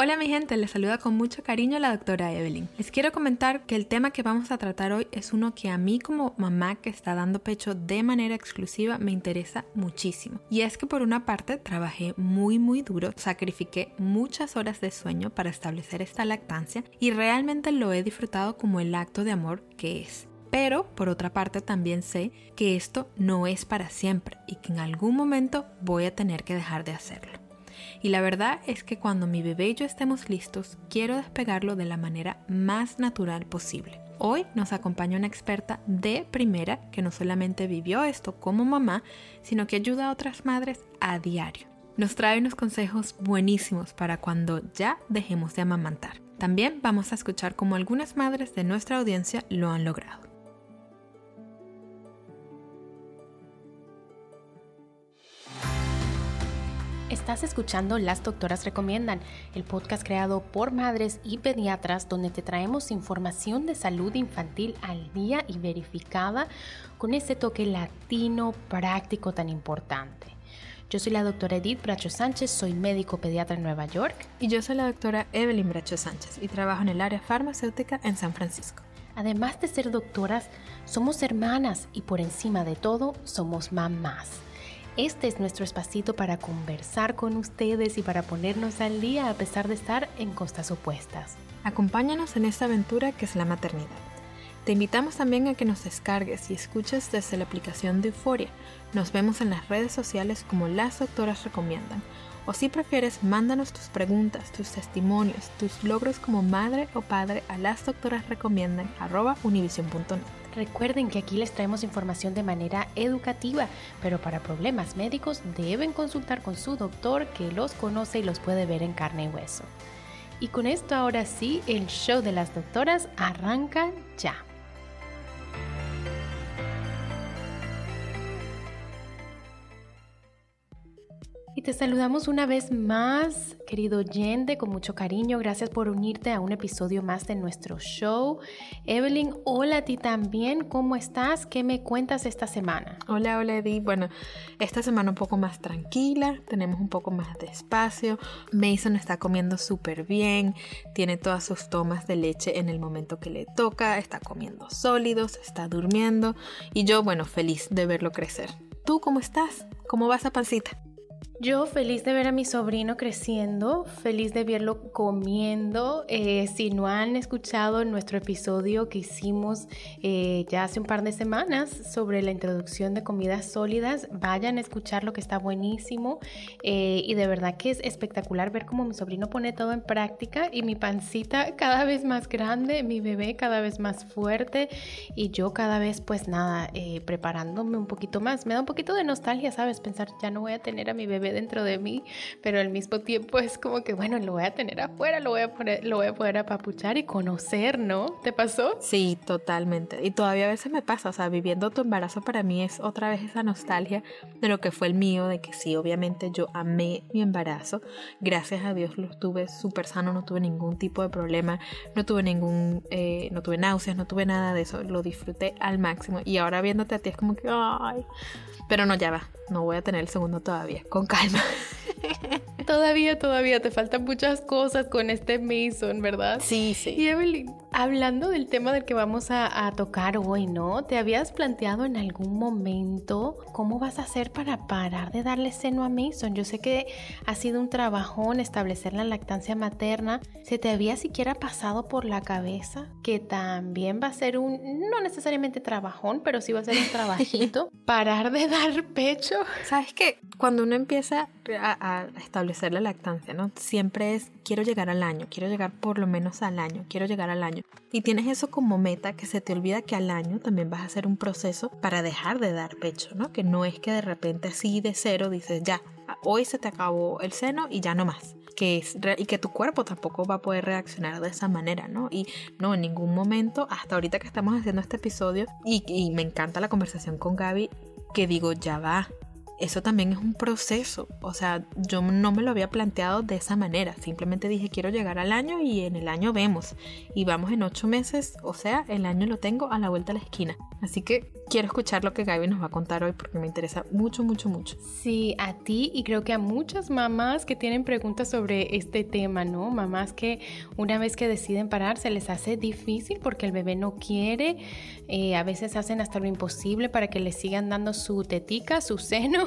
Hola mi gente, les saluda con mucho cariño la doctora Evelyn. Les quiero comentar que el tema que vamos a tratar hoy es uno que a mí como mamá que está dando pecho de manera exclusiva me interesa muchísimo. Y es que por una parte trabajé muy muy duro, sacrifiqué muchas horas de sueño para establecer esta lactancia y realmente lo he disfrutado como el acto de amor que es. Pero por otra parte también sé que esto no es para siempre y que en algún momento voy a tener que dejar de hacerlo. Y la verdad es que cuando mi bebé y yo estemos listos, quiero despegarlo de la manera más natural posible. Hoy nos acompaña una experta de primera que no solamente vivió esto como mamá, sino que ayuda a otras madres a diario. Nos trae unos consejos buenísimos para cuando ya dejemos de amamantar. También vamos a escuchar cómo algunas madres de nuestra audiencia lo han logrado. Estás escuchando Las Doctoras Recomiendan, el podcast creado por madres y pediatras donde te traemos información de salud infantil al día y verificada con ese toque latino práctico tan importante. Yo soy la doctora Edith Bracho Sánchez, soy médico pediatra en Nueva York. Y yo soy la doctora Evelyn Bracho Sánchez y trabajo en el área farmacéutica en San Francisco. Además de ser doctoras, somos hermanas y por encima de todo somos mamás. Este es nuestro espacito para conversar con ustedes y para ponernos al día a pesar de estar en costas opuestas. Acompáñanos en esta aventura que es la maternidad. Te invitamos también a que nos descargues y escuches desde la aplicación de Euforia. Nos vemos en las redes sociales como las doctoras recomiendan. O si prefieres, mándanos tus preguntas, tus testimonios, tus logros como madre o padre a las doctoras recomiendan univision.net. Recuerden que aquí les traemos información de manera educativa, pero para problemas médicos deben consultar con su doctor que los conoce y los puede ver en carne y hueso. Y con esto ahora sí, el show de las doctoras arranca ya. Y te saludamos una vez más, querido oyente, con mucho cariño. Gracias por unirte a un episodio más de nuestro show. Evelyn, hola a ti también. ¿Cómo estás? ¿Qué me cuentas esta semana? Hola, hola Edith. Bueno, esta semana un poco más tranquila, tenemos un poco más de espacio. Mason está comiendo súper bien, tiene todas sus tomas de leche en el momento que le toca, está comiendo sólidos, está durmiendo y yo, bueno, feliz de verlo crecer. ¿Tú cómo estás? ¿Cómo vas a pancita? Yo feliz de ver a mi sobrino creciendo, feliz de verlo comiendo. Eh, si no han escuchado nuestro episodio que hicimos eh, ya hace un par de semanas sobre la introducción de comidas sólidas, vayan a escuchar lo que está buenísimo. Eh, y de verdad que es espectacular ver cómo mi sobrino pone todo en práctica y mi pancita cada vez más grande, mi bebé cada vez más fuerte y yo cada vez pues nada, preparándome un poquito más. Me da un poquito de nostalgia, ¿sabes? Pensar ya no voy a tener a mi bebé dentro de mí, pero al mismo tiempo es como que, bueno, lo voy a tener afuera, lo voy a, poner, lo voy a poder apapuchar y conocer, ¿no? ¿Te pasó? Sí, totalmente. Y todavía a veces me pasa, o sea, viviendo tu embarazo para mí es otra vez esa nostalgia de lo que fue el mío, de que sí, obviamente yo amé mi embarazo. Gracias a Dios lo tuve súper sano, no tuve ningún tipo de problema, no tuve ningún, eh, no tuve náuseas, no tuve nada de eso, lo disfruté al máximo. Y ahora viéndote a ti es como que, ay, pero no, ya va, no voy a tener el segundo todavía, con calma. einmal todavía, todavía te faltan muchas cosas con este Mason, ¿verdad? Sí, sí. Y Evelyn, hablando del tema del que vamos a, a, tocar hoy, ¿no? ¿Te habías planteado en algún momento cómo vas a hacer para parar de darle seno a Mason? Yo sé que ha sido un trabajón establecer la lactancia materna. ¿Se te había siquiera pasado por la cabeza que también va a ser un, no necesariamente trabajón, pero sí va a ser un trabajito, parar de dar pecho? ¿Sabes qué? Cuando uno empieza a, establecer la lactancia, ¿no? Siempre es, quiero llegar al año, quiero llegar por lo menos al año, quiero llegar al año. y tienes eso como meta que se te olvida que al año también vas a hacer un proceso para dejar de dar pecho, ¿no? Que no es que de repente así de cero dices, ya, hoy se te acabó el seno y ya no más. Que es, y que tu cuerpo tampoco va a poder reaccionar de esa manera, ¿no? Y no, en ningún momento, hasta ahorita que estamos haciendo este episodio, y, y me encanta la conversación con Gaby, que digo, ya va, eso también es un proceso. O sea, yo no me lo había planteado de esa manera. Simplemente dije, quiero llegar al año y en el año vemos. Y vamos en ocho meses, o sea, el año lo tengo a la vuelta de la esquina. Así que quiero escuchar lo que Gaby nos va a contar hoy porque me interesa mucho, mucho, mucho. Sí, a ti y creo que a muchas mamás que tienen preguntas sobre este tema, ¿no? Mamás que una vez que deciden parar se les hace difícil porque el bebé no quiere. Eh, a veces hacen hasta lo imposible para que le sigan dando su tetica, su seno.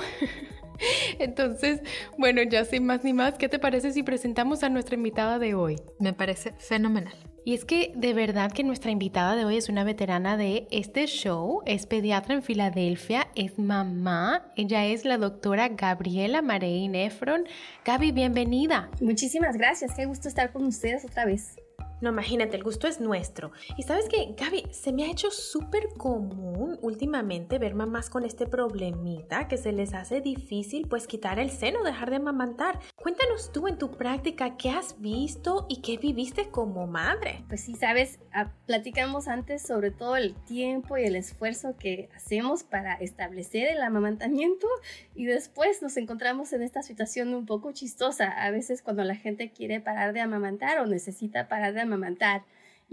Entonces, bueno, ya sin más ni más, ¿qué te parece si presentamos a nuestra invitada de hoy? Me parece fenomenal. Y es que de verdad que nuestra invitada de hoy es una veterana de este show, es pediatra en Filadelfia, es mamá, ella es la doctora Gabriela Marey Nefron. Gaby, bienvenida. Muchísimas gracias, qué gusto estar con ustedes otra vez. No, imagínate, el gusto es nuestro. Y sabes que, Gaby, se me ha hecho súper común últimamente ver mamás con este problemita que se les hace difícil pues quitar el seno, dejar de amamantar. Cuéntanos tú en tu práctica qué has visto y qué viviste como madre. Pues sí, sabes, ah, platicamos antes sobre todo el tiempo y el esfuerzo que hacemos para establecer el amamantamiento y después nos encontramos en esta situación un poco chistosa. A veces cuando la gente quiere parar de amamantar o necesita parar de amamantar.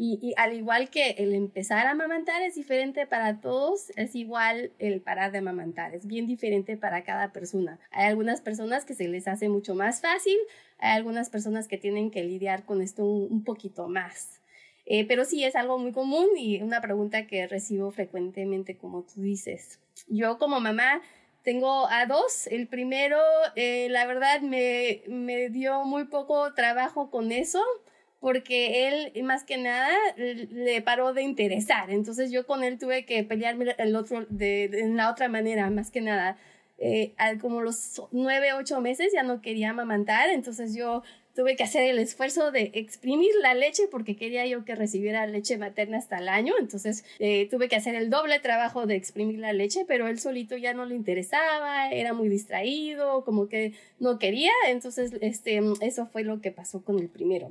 Y, al igual que el empezar a amamantar es diferente para todos, es igual el parar de amamantar, es bien diferente para cada persona. Hay algunas personas que se les hace mucho más fácil, hay algunas personas que tienen que lidiar con esto un, poquito más. Eh, pero sí es algo muy común y una pregunta que recibo frecuentemente, como tú dices. Yo como mamá tengo a dos. El primero, eh, la verdad, me, me dio muy poco trabajo con eso porque él más que nada le paró de interesar. Entonces yo con él tuve que pelearme el otro de, en la otra manera, más que nada. Eh, al como los nueve, ocho meses ya no quería amamantar, entonces yo tuve que hacer el esfuerzo de exprimir la leche porque quería yo que recibiera leche materna hasta el año, entonces eh, tuve que hacer el doble trabajo de exprimir la leche, pero él solito ya no le interesaba, era muy distraído, como que no quería, entonces este, eso fue lo que pasó con el primero.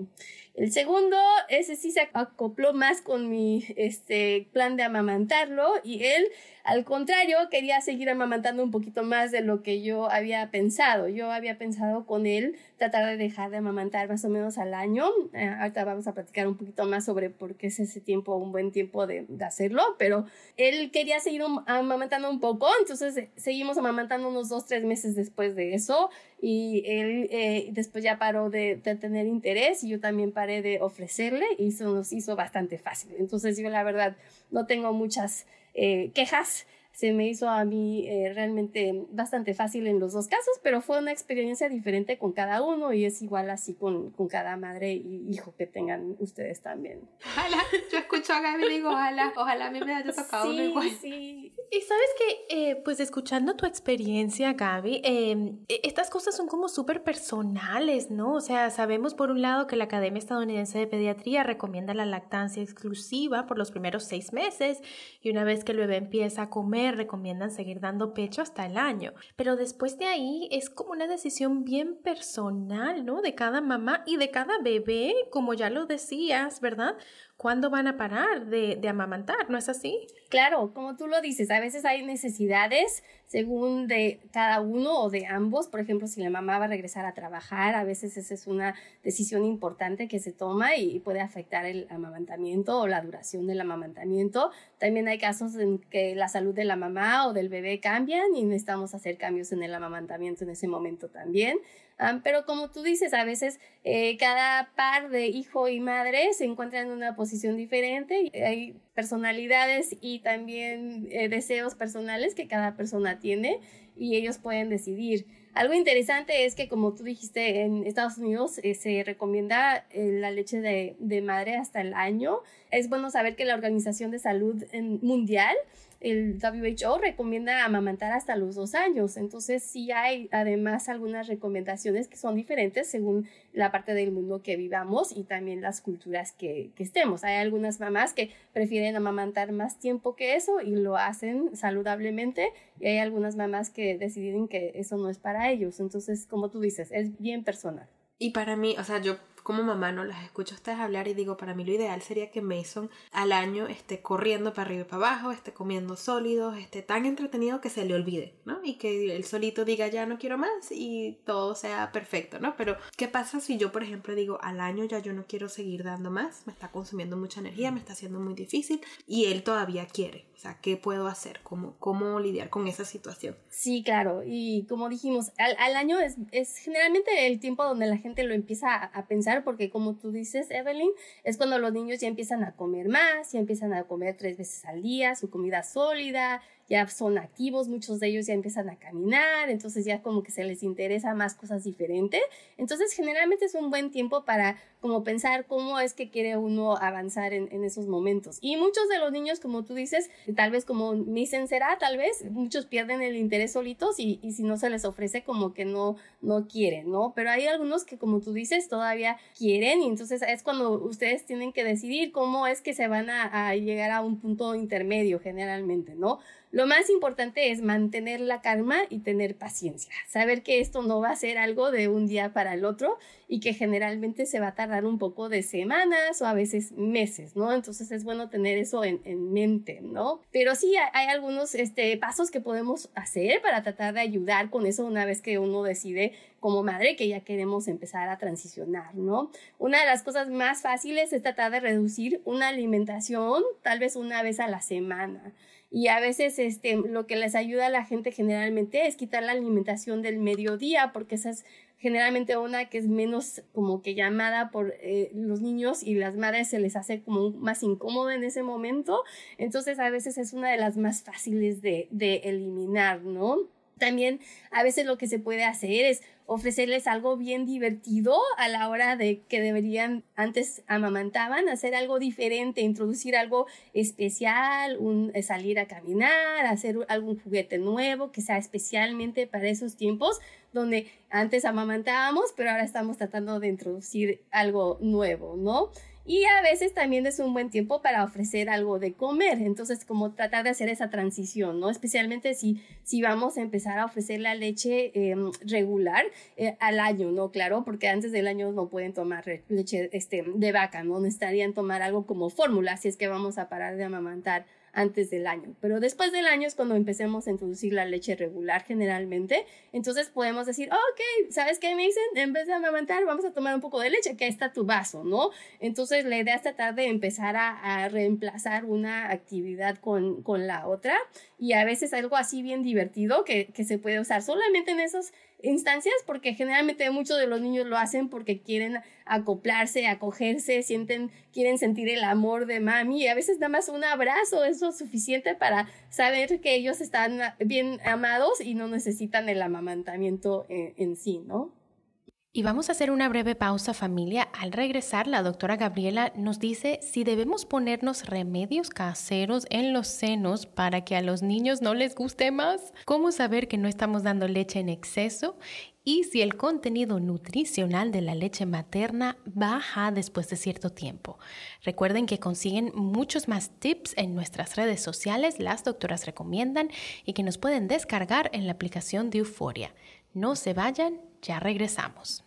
El segundo, ese sí se acopló más con mi este, plan de amamantarlo y él al contrario, quería seguir amamantando un poquito más de lo que yo había pensado. Yo había pensado con él tratar de dejar de amamantar más o menos al año. Eh, ahorita vamos a platicar un poquito más sobre por qué es ese tiempo un buen tiempo de, hacerlo, pero él quería seguir amamantando un poco, entonces seguimos amamantando unos dos, tres meses después de eso y él eh, después ya paró de, de, tener interés y yo también paré de ofrecerle y eso nos hizo bastante fácil. Entonces yo la verdad no tengo muchas eh, quejas se me hizo a mí eh, realmente bastante fácil en los dos casos, pero fue una experiencia diferente con cada uno y es igual así con, con cada madre y hijo que tengan ustedes también. Ojalá, yo escucho a Gaby y digo, ojalá, ojalá a mí me haya tocado sí, igual. Sí. Y sabes que, eh, pues escuchando tu experiencia, Gaby, em, e, estas cosas son como súper personales, ¿no? O sea, sabemos por un lado que la Academia Estadounidense de Pediatría recomienda la lactancia exclusiva por los primeros seis meses y una vez que el bebé empieza a comer, recomiendan seguir dando pecho hasta el año. Pero después de ahí es como una decisión bien personal, ¿no? De cada mamá y de cada bebé, como ya lo decías, ¿verdad? ¿Cuándo van a parar de, amamantar? ¿No es así? Claro, como tú lo dices, a veces hay necesidades según de cada uno o de ambos. Por ejemplo, si la mamá va a regresar a trabajar, a veces esa es una decisión importante que se toma y puede afectar el amamantamiento o la duración del amamantamiento. También hay casos en que la salud de la mamá o del bebé cambian y necesitamos hacer cambios en el amamantamiento en ese momento también. Pero como tú dices, a veces eh, cada par de hijo y madre se encuentra en una posición diferente. Hay personalidades y también eh, deseos personales que cada persona tiene y ellos pueden decidir. Algo interesante es que, como tú dijiste, en Estados Unidos eh, se recomienda eh, la leche de, de, madre hasta el año. Es bueno saber que la Organización de Salud Mundial el WHO recomienda amamantar hasta los dos años. Entonces sí hay además algunas recomendaciones que son diferentes según la parte del mundo que vivamos y también las culturas que, estemos. Hay algunas mamás que prefieren amamantar más tiempo que eso y lo hacen saludablemente y hay algunas mamás que deciden que eso no es para ellos. Entonces, como tú dices, es bien personal. Y para mí, o sea, yo como mamá no las escucho a ustedes hablar y digo, para mí lo ideal sería que Mason al año esté corriendo para arriba y para abajo, esté comiendo sólidos, esté tan entretenido que se le olvide, ¿no? Y que él solito diga, ya no quiero más y todo sea perfecto, ¿no? Pero, ¿qué pasa si yo, por ejemplo, digo, al año ya yo no quiero seguir dando más, me está consumiendo mucha energía, me está haciendo muy difícil y él todavía quiere? O sea, ¿qué puedo hacer? ¿Cómo, cómo lidiar con esa situación? Sí, claro. Y como dijimos, al, al año es, es, generalmente el tiempo donde la gente lo empieza a, a, pensar, porque como tú dices, Evelyn, es cuando los niños ya empiezan a comer más, ya empiezan a comer tres veces al día, su comida sólida, ya son activos, muchos de ellos ya empiezan a caminar, entonces ya como que se les interesa más cosas diferentes. Entonces generalmente es un buen tiempo para como pensar cómo es que quiere uno avanzar en, en esos momentos. Y muchos de los niños, como tú dices, tal vez como dicen será, tal vez, muchos pierden el interés solitos y, y si no se les ofrece como que no, no quieren, ¿no? Pero hay algunos que como tú dices todavía quieren y entonces es cuando ustedes tienen que decidir cómo es que se van a, a llegar a un punto intermedio generalmente, ¿no? Lo más importante es mantener la calma y tener paciencia, saber que esto no va a ser algo de un día para el otro y que generalmente se va a tardar un poco de semanas o a veces meses, ¿no? Entonces es bueno tener eso en, en mente, ¿no? Pero sí hay, algunos este, pasos que podemos hacer para tratar de ayudar con eso una vez que uno decide como madre que ya queremos empezar a transicionar, ¿no? Una de las cosas más fáciles es tratar de reducir una alimentación tal vez una vez a la semana y a veces este, lo que les ayuda a la gente generalmente es quitar la alimentación del mediodía porque esa es generalmente una que es menos como que llamada por eh, los niños y las madres se les hace como más incómodo en ese momento entonces a veces es una de las más fáciles de, de eliminar, ¿no? También a veces lo que se puede hacer es ofrecerles algo bien divertido a la hora de que deberían, antes amamantaban, hacer algo diferente, introducir algo especial, un, eh, salir a caminar, hacer algún juguete nuevo que sea especialmente para esos tiempos donde antes amamantábamos, pero ahora estamos tratando de introducir algo nuevo, ¿no? Y a veces también es un buen tiempo para ofrecer algo de comer. Entonces, como tratar de hacer esa transición, ¿no? Especialmente si, si vamos a empezar a ofrecer la leche eh, regular eh, al año, ¿no? Claro, porque antes del año no pueden tomar leche este, de vaca, ¿no? Necesitarían tomar algo como fórmula si es que vamos a parar de amamantar antes del año. Pero después del año es cuando empecemos a introducir la leche regular generalmente. Entonces podemos decir, ok, ¿sabes qué me dicen? En vez de amamantar, vamos a tomar un poco de leche, que está tu vaso, ¿no? Entonces la idea es tratar de empezar a, a reemplazar una actividad con, con, la otra y a veces algo así bien divertido que, que se puede usar solamente en esos instancias porque generalmente muchos de los niños lo hacen porque quieren acoplarse, acogerse, sienten, quieren sentir el amor de mami y a veces nada más un abrazo es lo suficiente para saber que ellos están bien amados y no necesitan el amamantamiento en, en sí, ¿no? Y vamos a hacer una breve pausa familia. Al regresar, la doctora Gabriela nos dice si debemos ponernos remedios caseros en los senos para que a los niños no les guste más, cómo saber que no estamos dando leche en exceso y si el contenido nutricional de la leche materna baja después de cierto tiempo. Recuerden que consiguen muchos más tips en nuestras redes sociales, las doctoras recomiendan y que nos pueden descargar en la aplicación de Euforia. No se vayan, ya regresamos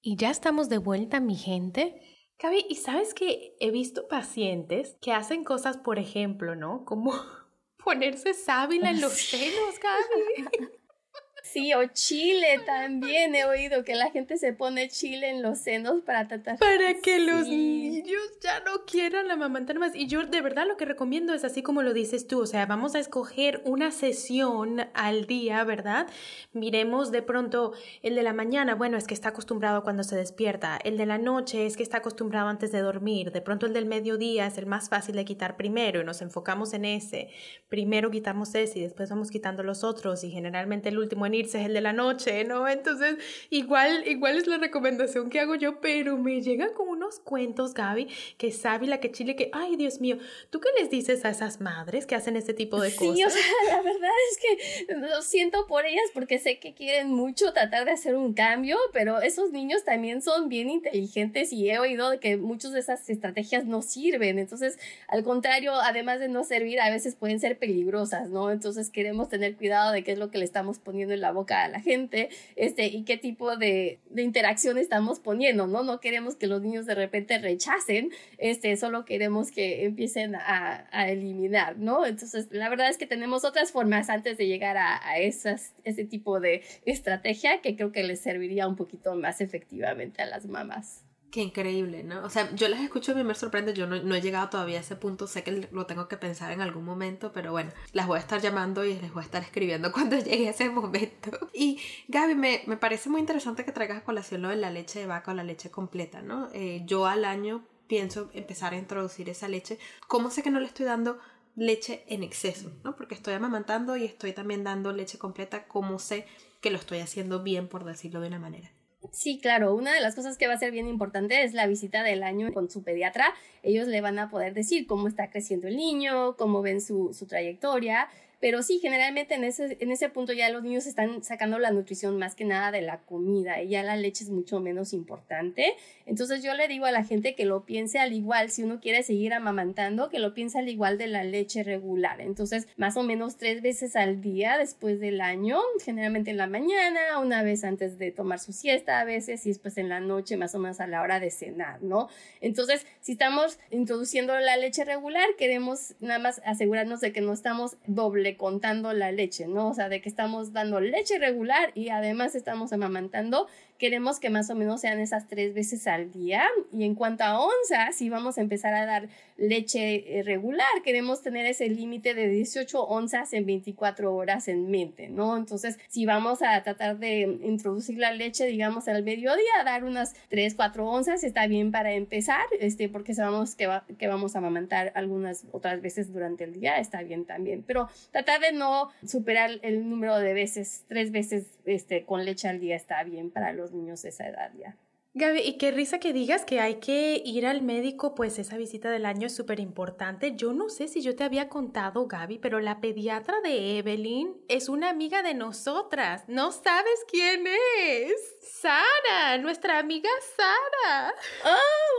Y ya estamos de vuelta, mi gente. Gaby, ¿y sabes que he visto pacientes que hacen cosas, por ejemplo, ¿no? Como ponerse sábila en los senos, Gaby. Sí, o chile también. He oído que la gente se pone chile en los senos para tratar. Para que los niños ya no quieran amamantar más. Y yo de verdad lo que recomiendo es así como lo dices tú. O sea, vamos a escoger una sesión al día, ¿verdad? Miremos de pronto el de la mañana. Bueno, es que está acostumbrado cuando se despierta. El de la noche es que está acostumbrado antes de dormir. De pronto el del mediodía es el más fácil de quitar primero y nos enfocamos en ese. Primero quitamos ese y después vamos quitando los otros. Y generalmente el último en es el de la noche, ¿no? Entonces, igual, igual es la recomendación que hago yo, pero me llegan con cuentos, Gaby, que sabe la que chile, que, ay, Dios mío, ¿tú qué les dices a esas madres que hacen este tipo de cosas? Sí, o sea, la verdad es que lo siento por ellas porque sé que quieren mucho tratar de hacer un cambio, pero esos niños también son bien inteligentes y he oído que muchas de esas estrategias no sirven. Entonces, al contrario, además de no servir, a veces pueden ser peligrosas, ¿no? Entonces, queremos tener cuidado de qué es lo que le estamos poniendo en la boca a la gente, este, y qué tipo de, de interacción estamos poniendo, ¿no? No queremos que los niños de repente rechacen, este, solo queremos que empiecen a, eliminar, ¿no? Entonces, la verdad es que tenemos otras formas antes de llegar a, a esas, ese tipo de estrategia que creo que les serviría un poquito más efectivamente a las mamás. Qué increíble, ¿no? O sea, yo las escucho y me sorprende, yo no, no, he llegado todavía a ese punto, sé que lo tengo que pensar en algún momento, pero bueno, las voy a estar llamando y les voy a estar escribiendo cuando llegue ese momento. Y Gaby, me, me parece muy interesante que traigas colación lo de la leche de vaca o la leche completa, ¿no? Eh, yo al año pienso empezar a introducir esa leche. ¿Cómo sé que no le estoy dando leche en exceso? ¿no? Porque estoy amamantando y estoy también dando leche completa, ¿cómo sé que lo estoy haciendo bien, por decirlo de una manera? Sí, claro, una de las cosas que va a ser bien importante es la visita del año con su pediatra. Ellos le van a poder decir cómo está creciendo el niño, cómo ven su, su trayectoria, pero sí, generalmente en ese, en ese punto ya los niños están sacando la nutrición más que nada de la comida y ya la leche es mucho menos importante. Entonces yo le digo a la gente que lo piense al igual, si uno quiere seguir amamantando, que lo piense al igual de la leche regular. Entonces, más o menos tres veces al día después del año, generalmente en la mañana, una vez antes de tomar su siesta a veces y después en la noche, más o menos a la hora de cenar, ¿no? Entonces, si estamos introduciendo la leche regular, queremos nada más asegurarnos de que no estamos doble contando la leche, ¿no? O sea, de que estamos dando leche regular y además estamos amamantando, queremos que más o menos sean esas tres veces al día. Y en cuanto a onzas, si vamos a empezar a dar leche eh, regular, queremos tener ese límite de 18 onzas en 24 horas en mente, ¿no? Entonces, si vamos a tratar de introducir la leche, digamos, al mediodía, dar unas 3, 4 onzas, está bien para empezar, este, porque sabemos que, va, que vamos a amamantar algunas otras veces durante el día, está bien también. Pero tratar de no superar el número de veces, tres veces este, con leche al día está bien para los niños de esa edad ya. Gaby, y qué risa que digas que hay que ir al médico, pues esa visita del año es súper importante. Yo no sé si yo te había contado, Gaby, pero la pediatra de Evelyn es una amiga de nosotras. ¿No sabes quién es? Sara, nuestra amiga Sara. ¡Oh!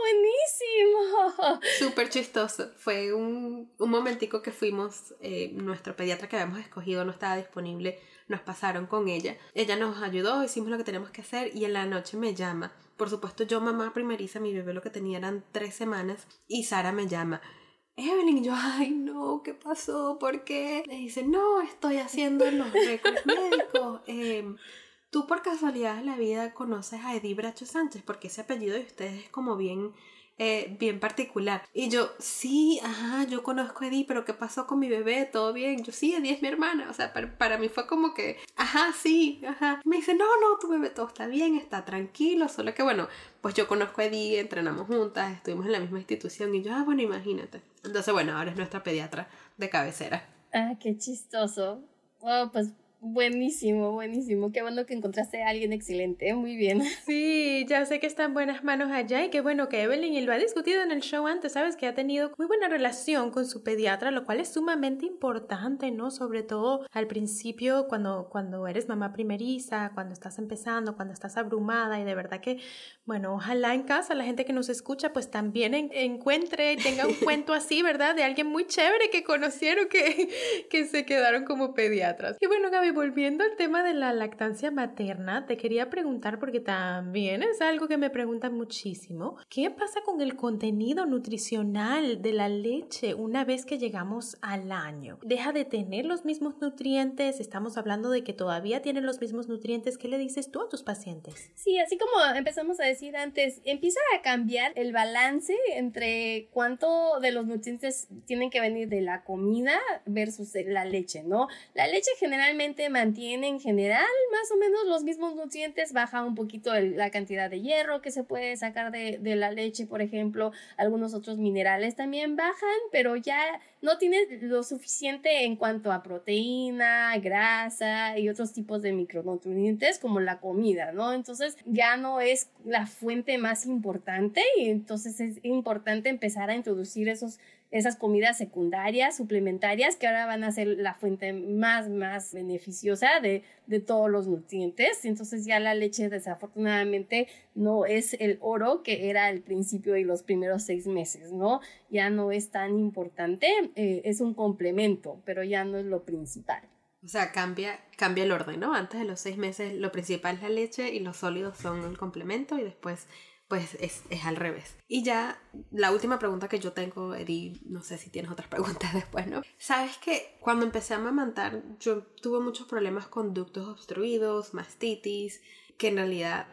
Súper chistoso. Fue un, un momentico que fuimos, eh, nuestro pediatra que habíamos escogido no estaba disponible nos pasaron con ella. Ella nos ayudó, hicimos lo que tenemos que hacer y en la noche me llama. Por supuesto, yo mamá primeriza, mi bebé lo que tenía eran tres semanas y Sara me llama. Evelyn, yo, ay no, ¿qué pasó? ¿Por qué? Me dice, no, estoy haciendo los récords médicos. Eh, Tú por casualidad de la vida conoces a Edith Bracho Sánchez, porque ese apellido de ustedes es como bien eh, bien particular. Y yo, sí, ajá, yo conozco a Eddie, pero ¿qué pasó con mi bebé? ¿Todo bien? Yo, sí, Eddie es mi hermana. O sea, para, para, mí fue como que, ajá, sí, ajá. Me dice, no, no, tu bebé todo está bien, está tranquilo, solo que bueno, pues yo conozco a Eddie, entrenamos juntas, estuvimos en la misma institución y yo, ah, bueno, imagínate. Entonces, bueno, ahora es nuestra pediatra de cabecera. Ah, qué chistoso. Oh, pues Buenísimo, buenísimo. Qué bueno que encontraste a alguien excelente. Muy bien. Sí, ya sé que está en buenas manos allá y qué bueno que Evelyn, y lo ha discutido en el show antes, sabes que ha tenido muy buena relación con su pediatra, lo cual es sumamente importante, ¿no? Sobre todo al principio, cuando, cuando eres mamá primeriza, cuando estás empezando, cuando estás abrumada y de verdad que, bueno, ojalá en casa la gente que nos escucha pues también encuentre y tenga un cuento así, ¿verdad? De alguien muy chévere que conocieron que, que se quedaron como pediatras. Y bueno, Gaby, volviendo al tema de la lactancia materna, te quería preguntar porque también es algo que me preguntan muchísimo. ¿Qué pasa con el contenido nutricional de la leche una vez que llegamos al año? ¿Deja de tener los mismos nutrientes? Estamos hablando de que todavía tienen los mismos nutrientes. ¿Qué le dices tú a tus pacientes? Sí, así como empezamos a decir antes, empieza a cambiar el balance entre cuánto de los nutrientes tienen que venir de la comida versus la leche, ¿no? La leche generalmente mantiene en general más o menos los mismos nutrientes, baja un poquito la cantidad de hierro que se puede sacar de, la leche, por ejemplo, algunos otros minerales también bajan, pero ya no tiene lo suficiente en cuanto a proteína, grasa y otros tipos de micronutrientes como la comida, ¿no? Entonces ya no es la fuente más importante y entonces es importante empezar a introducir esos esas comidas secundarias, suplementarias, que ahora van a ser la fuente más, más beneficiosa de, de todos los nutrientes. Entonces ya la leche desafortunadamente no es el oro que era al principio y los primeros seis meses, ¿no? Ya no es tan importante, eh, es un complemento, pero ya no es lo principal. O sea, cambia, cambia el orden, ¿no? Antes de los seis meses lo principal es la leche y los sólidos son el complemento y después pues es, al revés. Y ya la última pregunta que yo tengo, Eri, no sé si tienes otras preguntas después, ¿no? Sabes que cuando empecé a amamantar, yo tuve muchos problemas con ductos obstruidos, mastitis, que en realidad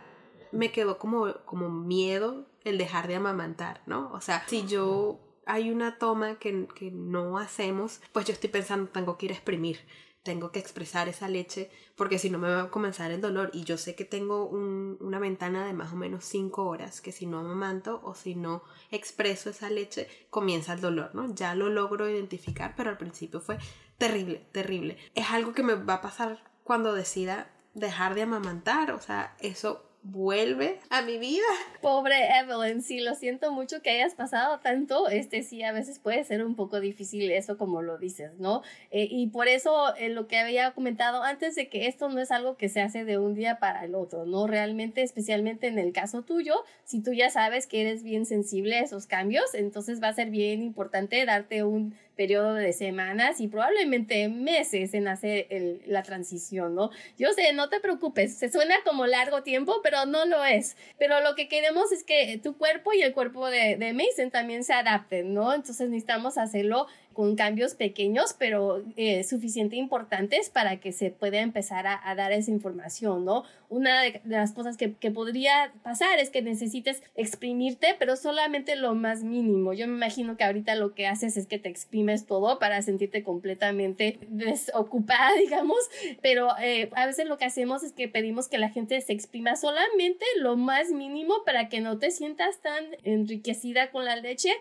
me quedó como, como miedo el dejar de amamantar, ¿no? O sea, si yo hay una toma que, que no hacemos, pues yo estoy pensando, tengo que ir a exprimir tengo que expresar esa leche porque si no me va a comenzar el dolor y yo sé que tengo una ventana de más o menos 5 horas que si no amamanto o si no expreso esa leche comienza el dolor, ¿no? Ya lo logro identificar pero al principio fue terrible, terrible. Es algo que me va a pasar cuando decida dejar de amamantar, o sea, eso vuelve a mi vida. Pobre Evelyn, sí, lo siento mucho que hayas pasado tanto. Este sí, a veces puede ser un poco difícil eso como lo dices, ¿no? Eh, y por eso eh, lo que había comentado antes de que esto no es algo que se hace de un día para el otro, ¿no? Realmente, especialmente en el caso tuyo, si tú ya sabes que eres bien sensible a esos cambios, entonces va a ser bien importante darte un periodo de semanas y probablemente meses en hacer la transición, ¿no? Yo sé, no te preocupes, se suena como largo tiempo, pero no lo es. Pero lo que queremos es que tu cuerpo y el cuerpo de, de Mason también se adapten, ¿no? Entonces necesitamos hacerlo con cambios pequeños, pero eh, importantes para que se pueda empezar a, dar esa información, ¿no? Una de, las cosas que, que, podría pasar es que necesites exprimirte, pero solamente lo más mínimo. Yo me imagino que ahorita lo que haces es que te exprimes todo para sentirte completamente desocupada, digamos, pero eh, a veces lo que hacemos es que pedimos que la gente se exprima solamente lo más mínimo para que no te sientas tan enriquecida con la leche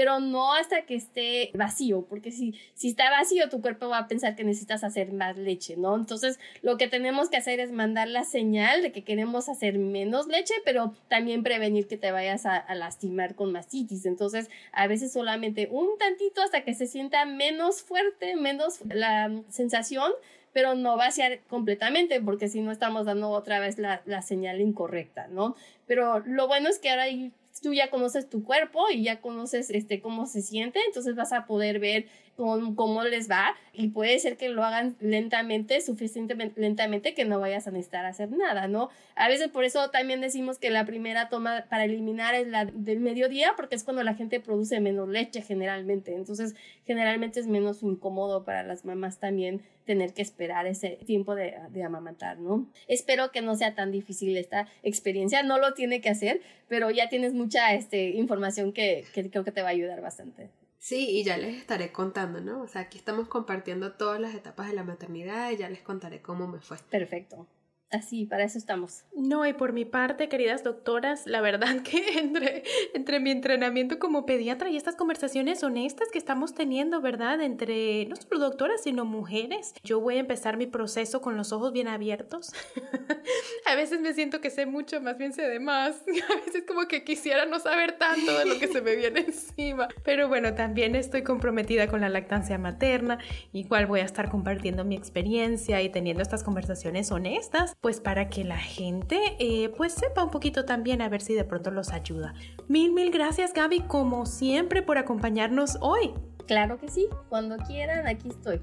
pero no hasta que esté vacío, porque si, si está vacío, tu cuerpo va a pensar que necesitas hacer más leche, ¿no? Entonces, lo que tenemos que hacer es mandar la señal de que queremos hacer menos leche, pero también prevenir que te vayas a, lastimar con mastitis. Entonces, a veces solamente un tantito hasta que se sienta menos fuerte, menos la sensación, pero no vaciar completamente porque si no estamos dando otra vez la, la, señal incorrecta, ¿no? Pero lo bueno es que ahora hay tú ya conoces tu cuerpo y ya conoces este, cómo se siente, entonces vas a poder ver cómo, les va y puede ser que lo hagan lentamente, suficientemente lentamente que no vayas a necesitar hacer nada, ¿no? A veces por eso también decimos que la primera toma para eliminar es la del mediodía porque es cuando la gente produce menos leche generalmente, entonces generalmente es menos incómodo para las mamás también tener que esperar ese tiempo de, de, amamantar, ¿no? Espero que no sea tan difícil esta experiencia, no lo tiene que hacer, pero ya tienes mucha este, información que, que creo que te va a ayudar bastante. Sí, y ya les estaré contando, ¿no? O sea, aquí estamos compartiendo todas las etapas de la maternidad y ya les contaré cómo me fue. Perfecto. Así, para eso estamos. No, y por mi parte, queridas doctoras, la verdad que entre, entre mi entrenamiento como pediatra y estas conversaciones honestas que estamos teniendo, ¿verdad? Entre no solo doctoras, sino mujeres, yo voy a empezar mi proceso con los ojos bien abiertos. a veces me siento que sé mucho, más bien sé de más. A veces como que quisiera no saber tanto de lo que se me viene encima. Pero bueno, también estoy comprometida con la lactancia materna. Igual voy a estar compartiendo mi experiencia y teniendo estas conversaciones honestas pues para que la gente eh, pues sepa un poquito también a ver si de pronto los ayuda. Mil, mil gracias Gaby como siempre por acompañarnos hoy. Claro que sí, cuando quieran, aquí estoy.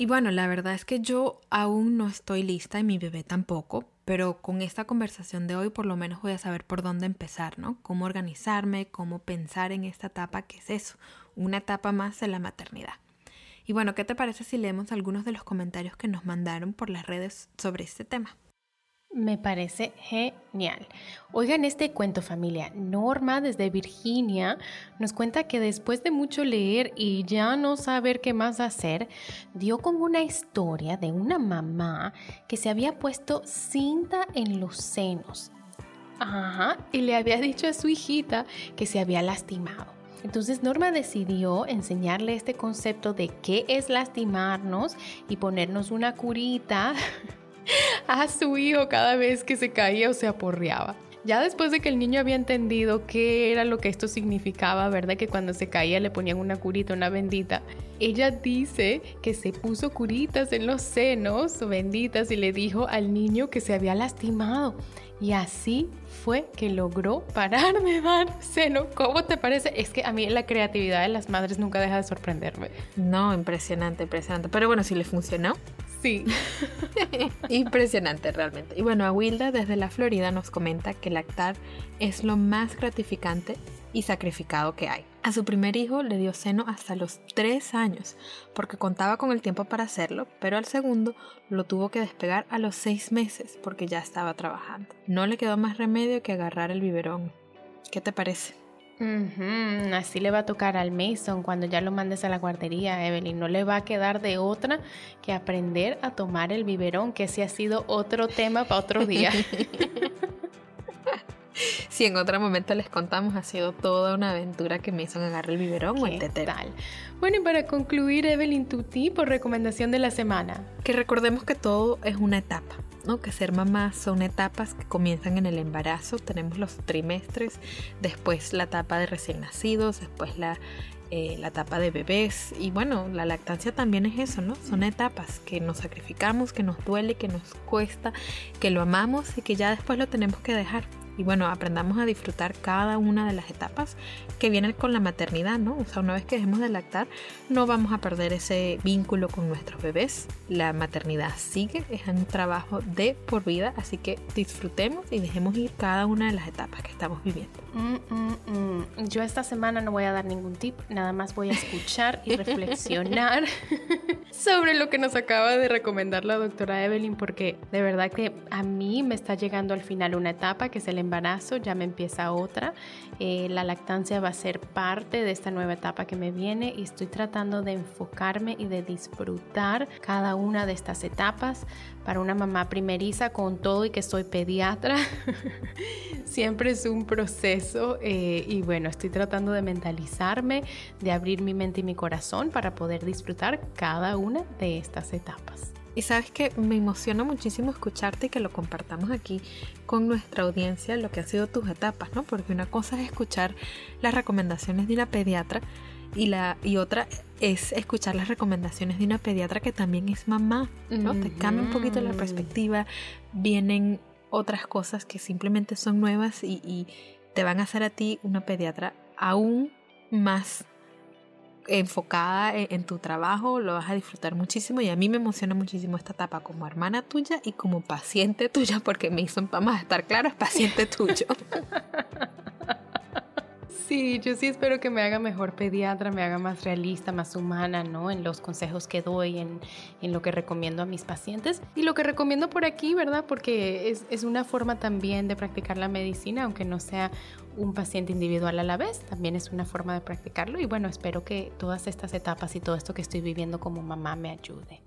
Y bueno, la verdad es que yo aún no estoy lista y mi bebé tampoco pero con esta conversación de hoy por lo menos voy a saber por dónde empezar, ¿no? Cómo organizarme, cómo pensar en esta etapa que es eso, una etapa más de la maternidad. Y bueno, ¿qué te parece si leemos algunos de los comentarios que nos mandaron por las redes sobre este tema? Me parece genial. Oigan este cuento familia. Norma desde Virginia nos cuenta que después de mucho leer y ya no saber qué más hacer, dio con una historia de una mamá que se había puesto cinta en los senos. Ajá, y le había dicho a su hijita que se había lastimado. Entonces Norma decidió enseñarle este concepto de qué es lastimarnos y ponernos una curita a su hijo cada vez que se caía o se aporreaba. Ya después de que el niño había entendido qué era lo que esto significaba, ¿verdad? Que cuando se caía le ponían una curita, una bendita. Ella dice que se puso curitas en los senos, benditas, y le dijo al niño que se había lastimado. Y así fue que logró parar de dar seno. ¿Cómo te parece? Es que a mí la creatividad de las madres nunca deja de sorprenderme. No, impresionante, impresionante. Pero bueno, si le funcionó. Sí. Impresionante realmente. Y bueno, Awilda desde la Florida nos comenta que lactar es lo más gratificante y sacrificado que hay. A su primer hijo le dio seno hasta los 3 años, porque contaba con el tiempo para hacerlo, pero al segundo lo tuvo que despegar a los 6 meses, porque ya estaba trabajando. No le quedó más remedio que agarrar el biberón. ¿Qué te parece? Así le va a tocar al Mason cuando ya lo mandes a la guardería, Evelyn. No le va a quedar de otra que aprender a tomar el biberón, que ese ha sido otro tema para otro día. si en otro momento les contamos, ha sido toda una aventura que Mason agarre el biberón o el teteral. Bueno, y para concluir, Evelyn, tu tipo recomendación de la semana. Que recordemos que todo es una etapa. Que ser mamá son etapas que comienzan en el embarazo, tenemos los trimestres, después la etapa de recién nacidos, después la, eh, la etapa de bebés y bueno, la lactancia también es eso, ¿no? Son etapas que nos sacrificamos, que nos duele, que nos cuesta, que lo amamos y que ya después lo tenemos que dejar y bueno, aprendamos a disfrutar cada una de las etapas que vienen con la maternidad, ¿no? O sea, una vez que dejemos de lactar, no vamos a perder ese vínculo con nuestros bebés. La maternidad sigue, es un trabajo de por vida, así que disfrutemos y dejemos ir cada una de las etapas que estamos viviendo. Mm, mm, mm. Yo esta semana no voy a dar ningún tip, nada más voy a escuchar y reflexionar sobre lo que nos acaba de recomendar la doctora Evelyn, porque de verdad que a mí me está llegando al final una etapa que es el embarazo, ya me empieza otra. Eh, la lactancia va a ser parte de esta nueva etapa que me viene y estoy tratando de enfocarme y de disfrutar cada una de estas etapas. Para una mamá primeriza con todo y que soy pediatra, siempre es un proceso eh, y bueno, estoy tratando de mentalizarme, de abrir mi mente y mi corazón para poder disfrutar cada una de estas etapas. Y sabes que me emociona muchísimo escucharte y que lo compartamos aquí con nuestra audiencia, lo que ha sido tus etapas, ¿no? Porque una cosa es escuchar las recomendaciones de una pediatra y, la, y otra es escuchar las recomendaciones de una pediatra que también es mamá, ¿no? Te cambia un poquito la perspectiva, vienen otras cosas que simplemente son nuevas y, y te van a hacer a ti una pediatra aún más enfocada en, tu trabajo, lo vas a disfrutar muchísimo y a mí me emociona muchísimo esta etapa como hermana tuya y como paciente tuya porque me hizo, vamos a estar claros, paciente tuyo. Sí, yo sí espero que me haga mejor pediatra, me haga más realista, más humana, ¿no? En los consejos que doy, en, en lo que recomiendo a mis pacientes y lo que recomiendo por aquí, ¿verdad? Porque es, es una forma también de practicar la medicina, aunque no sea un paciente individual a la vez, también es una forma de practicarlo y bueno, espero que todas estas etapas y todo esto que estoy viviendo como mamá me ayude.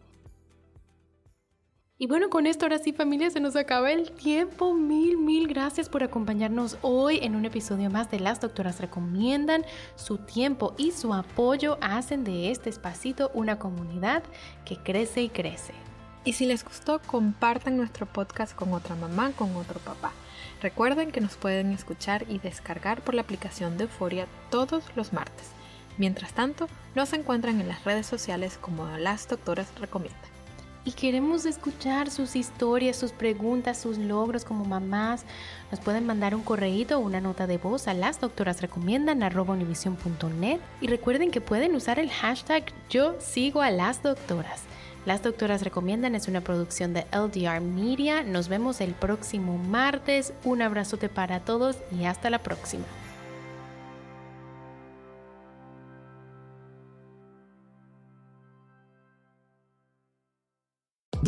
Y bueno, con esto ahora sí familia se nos acaba el tiempo. Mil, mil gracias por acompañarnos hoy en un episodio más de Las Doctoras Recomiendan. Su tiempo y su apoyo hacen de este espacito una comunidad que crece y crece. Y si les gustó, compartan nuestro podcast con otra mamá, con otro papá. Recuerden que nos pueden escuchar y descargar por la aplicación de Euforia todos los martes. Mientras tanto, nos encuentran en las redes sociales como Las Doctoras Recomiendan. Y queremos escuchar sus historias, sus preguntas, sus logros como mamás. Nos pueden mandar un correíto o una nota de voz a las doctoras recomiendan Y recuerden que pueden usar el hashtag yo sigo a las doctoras. Las Doctoras Recomiendan es una producción de LDR Media. Nos vemos el próximo martes. Un abrazote para todos y hasta la próxima.